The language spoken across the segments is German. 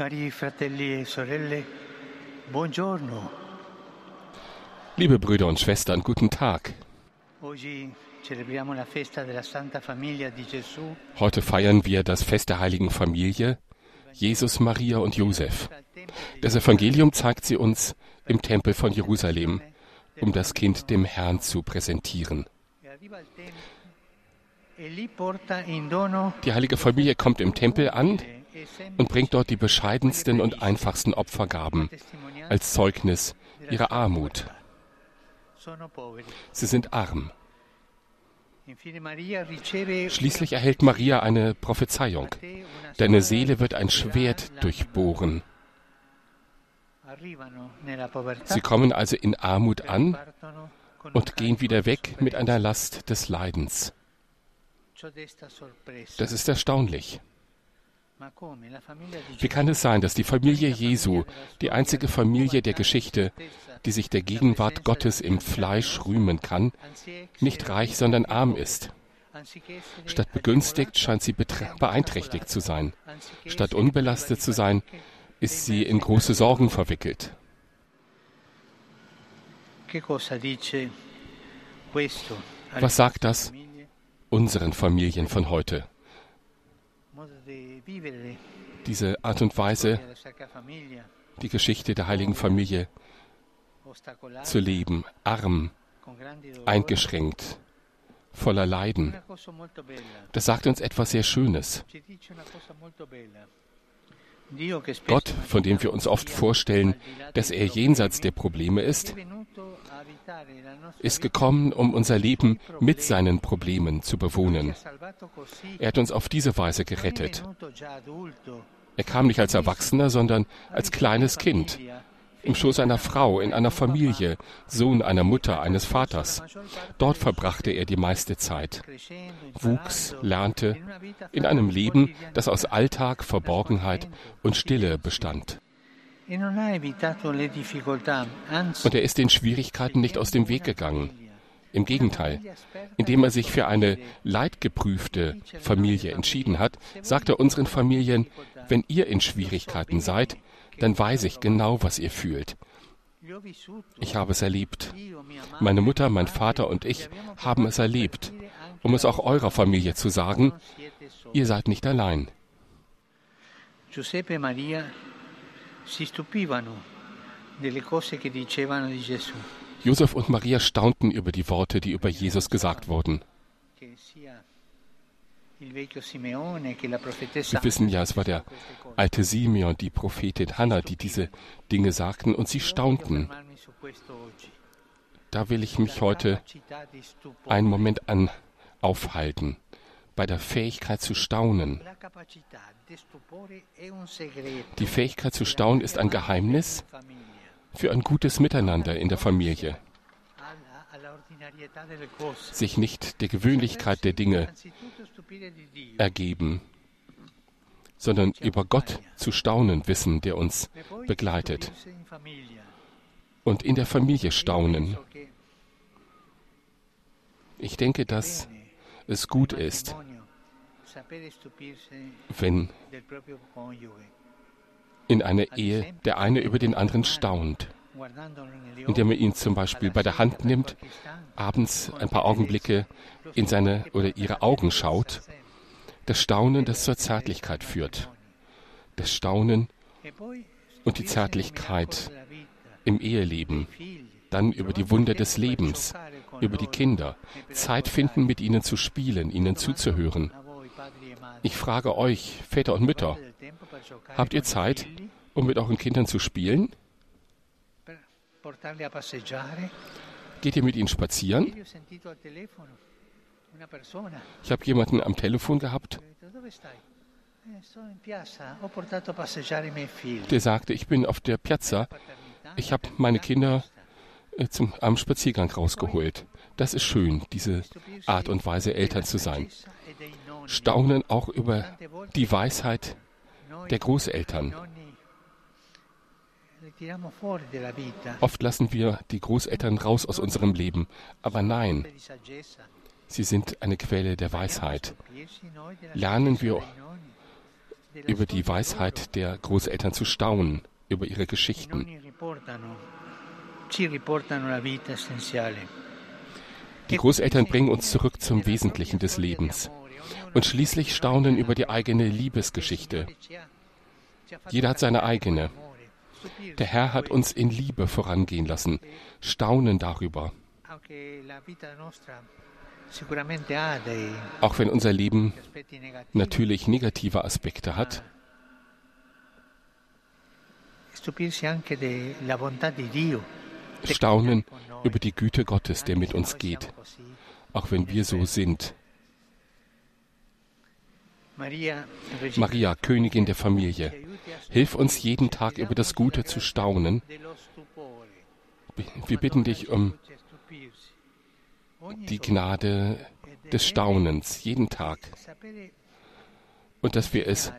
Cari fratelli e sorelle, buongiorno. Liebe Brüder und Schwestern, guten Tag. Heute feiern wir das Fest der heiligen Familie, Jesus, Maria und Josef. Das Evangelium zeigt sie uns im Tempel von Jerusalem, um das Kind dem Herrn zu präsentieren. E Die heilige Familie kommt im Tempel an und bringt dort die bescheidensten und einfachsten Opfergaben als Zeugnis ihrer Armut. Sie sind arm. Schließlich erhält Maria eine Prophezeiung. Deine Seele wird ein Schwert durchbohren. Sie kommen also in Armut an und gehen wieder weg mit einer Last des Leidens. Das ist erstaunlich. Ma come la famiglia di Wie kann es sein, dass die Familie Jesu, die einzige Familie der Geschichte, die sich der Gegenwart Gottes im Fleisch rühmen kann, nicht reich, sondern arm ist? Statt begünstigt scheint sie beeinträchtigt zu sein. Statt unbelastet zu sein, ist sie in große Sorgen verwickelt. Was sagt das unseren Familien von heute? Diese Art und Weise, die Geschichte der heiligen Familie zu leben, arm, eingeschränkt, voller Leiden. Das sagt uns etwas sehr Schönes. Gott, von dem wir uns oft vorstellen, dass er jenseits der Probleme ist, ist gekommen, um unser Leben mit seinen Problemen zu bewohnen. Er hat uns auf diese Weise gerettet. Er kam nicht als Erwachsener, sondern als kleines Kind, im Schoß einer Frau, in einer Familie, Sohn einer Mutter, eines Vaters. Dort verbrachte er die meiste Zeit, wuchs, lernte, in einem Leben, das aus Alltag, Verborgenheit und Stille bestand. Und er ist den Schwierigkeiten nicht aus dem Weg gegangen. Im Gegenteil, indem er sich für eine leidgeprüfte Familie entschieden hat, sagt er unseren Familien, wenn ihr in Schwierigkeiten seid, dann weiß ich genau, was ihr fühlt. Ich habe es erlebt. Meine Mutter, mein Vater und ich haben es erlebt, um es auch eurer Familie zu sagen, ihr seid nicht allein. Giuseppe e Maria si stupivano delle cose che dicevano di Gesù, Josef und Maria staunten über die Worte, die über Jesus gesagt wurden. Wir wissen ja, es war der alte Simeon, die Prophetin Hannah, die diese Dinge sagten, und sie staunten. Da will ich mich heute einen Moment an aufhalten, bei der Fähigkeit zu staunen. Die Fähigkeit zu staunen ist ein Geheimnis für ein gutes Miteinander in der Familie, sich nicht der Gewöhnlichkeit der Dinge ergeben, sondern über Gott zu staunen wissen, der uns e begleitet, und in der Familie staunen. Ich denke, dass es gut ist, wenn in einer Ehe der eine über den anderen staunt, indem er ihn zum Beispiel bei der Hand nimmt, abends ein paar Augenblicke in seine oder ihre Augen schaut, das Staunen, das zur Zärtlichkeit führt, das Staunen und die Zärtlichkeit im Eheleben, dann über die Wunder des Lebens, über die Kinder, Zeit finden, mit ihnen zu spielen, ihnen zuzuhören. Ich frage euch, Väter und Mütter, habt ihr Zeit, um mit euren Kindern zu spielen? Geht ihr mit ihnen spazieren? Ich habe jemanden am Telefon gehabt? "Eh, der sagte, ich bin auf der Piazza, ich habe meine Kinder zum, am Spaziergang rausgeholt. Das ist schön, diese Art und Weise, Eltern zu sein. Staunen auch über die Weisheit der Großeltern. Oft lassen wir die Großeltern raus aus unserem Leben, aber nein, sie sind eine Quelle der Weisheit. Lernen wir über die Weisheit der Großeltern zu staunen, über ihre Geschichten. Die Großeltern bringen uns zurück zum Wesentlichen des Lebens und schließlich staunen über die eigene Liebesgeschichte. Jeder hat seine eigene. Der Herr hat uns in Liebe vorangehen lassen, staunen darüber. Auch wenn unser Leben natürlich negative Aspekte hat, staunen über die Güte Gottes, der mit uns geht, auch wenn wir so sind. Maria, Königin der Familie, hilf uns jeden Tag über das Gute zu staunen. Wir bitten dich um die Gnade des Staunens jeden Tag und dass wir es,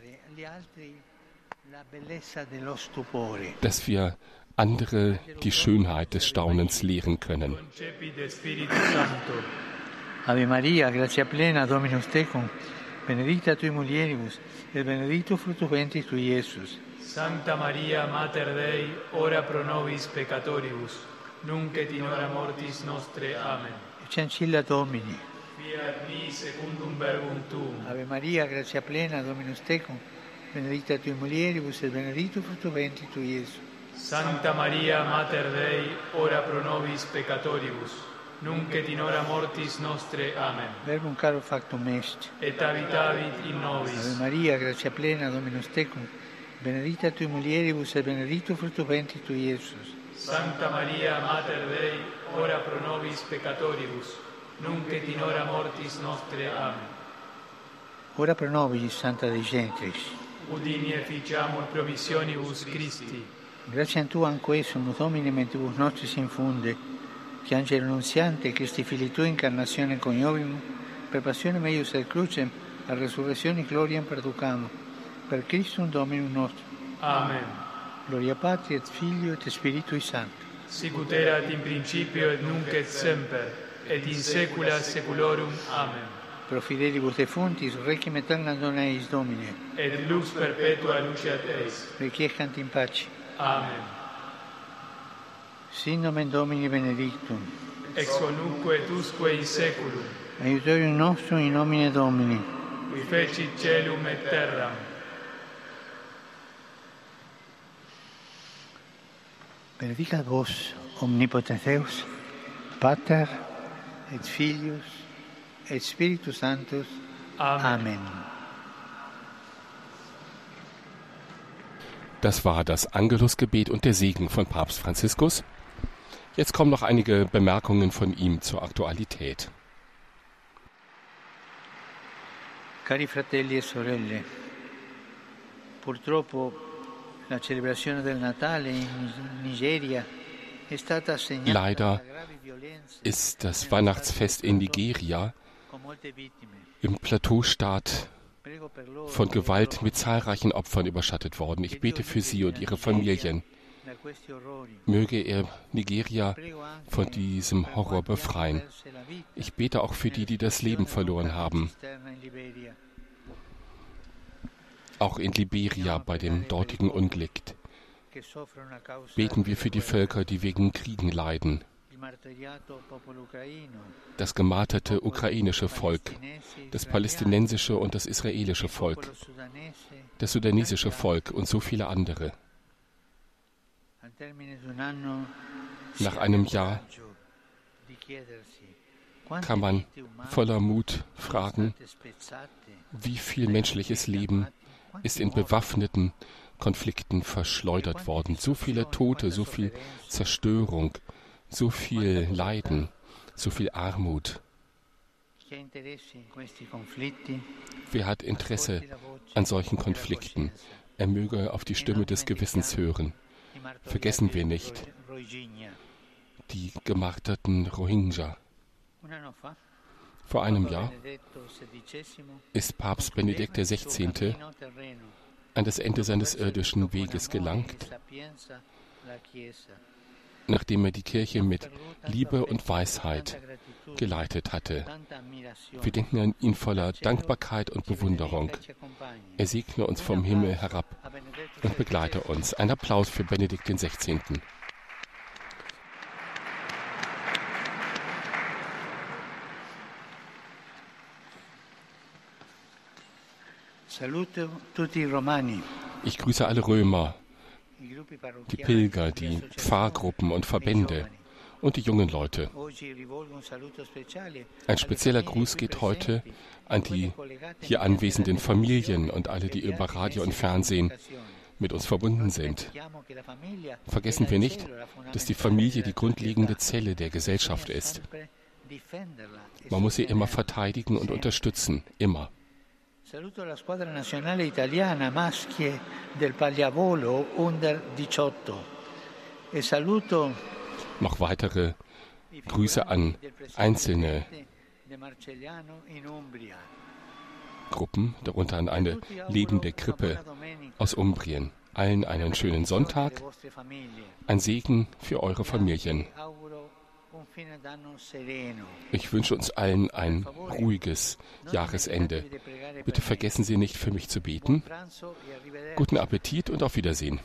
dass wir andere die Schönheit des Staunens lehren können. Ave Maria, gratia plena, Dominus tecum, benedicta tui mulieribus, et benedictus fructus ventris tui, Iesus. Santa Maria, Mater Dei, ora pro nobis peccatoribus, nunc et in hora mortis nostre. Amen. Chancilla Domini. Fiat mi secundum verbum tuum. Ave Maria, gratia plena, Dominus tecum, benedicta tui mulieribus, et benedictus fructus ventris tui, Iesus. Santa Maria, Mater Dei, ora pro nobis peccatoribus, nunc et in hora mortis nostre. Amen. Verbum caro factum est. Et habitavit in Ave nobis. Maria, gratia plena, Dominus tecum, benedicta tui mulieribus, et benedictus fructus ventris tui, Iesus. Santa Maria, Mater Dei, ora pro nobis peccatoribus, nunc et in hora mortis nostre. Amen. Ora pro nobis, Santa Dei Gentris. Udini efficiamur promissionibus Christi. Grazie a Tu anque sumus Domine mentibus nostris infunde, che Angelo Nunziante, Christi Fili Tui, incarnazione coniovim, per passione meius et crucem, a resurrezione gloriam perducamo, per Christum Dominum nostrum. Amen. Gloria Patri et Filio et Spiritui Sancto. Sicut erat in principio et nunc et semper, et in saecula saeculorum. Amen. pro fidelibus defuntis, requiem aeternam dona eis Domine. Et lux perpetua luceat eis. Requiescant in pace. Amen. Sin nomen Domini benedictum. Ex conuque et usque in seculum. Aiutorium nostrum in nomine Domini. Qui fecit celum et terram. Benedicat vos, omnipotens Deus, Pater et Filius et Spiritus Sanctus. Amen. Amen. Das war das Angelusgebet und der Segen von Papst Franziskus. Jetzt kommen noch einige Bemerkungen von ihm zur Aktualität. Cari fratelli e sorelle, purtroppo la celebrazione del Natale in Nigeria è stata segnata Leider Ist das Weihnachtsfest in Nigeria. Im Plateaustaat von Gewalt mit zahlreichen Opfern überschattet worden. Ich bete für sie und ihre Familien. Möge er Nigeria von diesem Horror befreien. Ich bete auch für die, die das Leben verloren haben, auch in Liberia bei dem dortigen Unglück. Beten wir für die Völker, die wegen Kriegen leiden, das gemarterte ukrainische Volk, das palästinensische und das israelische Volk, das sudanesische Volk und so viele andere. Nach einem Jahr kann man voller Mut fragen, wie viel menschliches Leben ist in bewaffneten Konflikten verschleudert worden. So viele Tote, so viel Zerstörung, so viel Leiden, so viel Armut. Wer hat Interesse an solchen Konflikten? Er möge auf die Stimme des Gewissens hören. Vergessen wir nicht. Die gemarterten Rohingya. Vor einem Jahr ist Papst Benedikt XVI. an das Ende seines irdischen Weges gelangt. Nachdem er die Kirche mit Liebe und Weisheit geleitet hatte. Wir denken an ihn voller Dankbarkeit und Bewunderung. Er segne uns vom Himmel herab und begleite uns. Ein Applaus für Benedikt XVI. Ich grüße alle Römer, die Pilger, die Pfarrgruppen und Verbände und die jungen Leute. Ein spezieller Gruß geht heute an die hier anwesenden Familien und alle, die über Radio und Fernsehen mit uns verbunden sind. Vergessen wir nicht, dass die Familie die grundlegende Zelle der Gesellschaft ist. Man muss sie immer verteidigen und unterstützen, immer. Saluto la squadra nazionale italiana maschie del pallavolo under 18 e saluto noch weitere Grüße an einzelne Gruppen, darunter an eine lebende Krippe aus Umbrien. Allen einen schönen Sonntag, ein Segen für eure Familien. Ich wünsche uns allen ein ruhiges Jahresende. Bitte vergessen Sie nicht, für mich zu beten. Guten Appetit und auf Wiedersehen.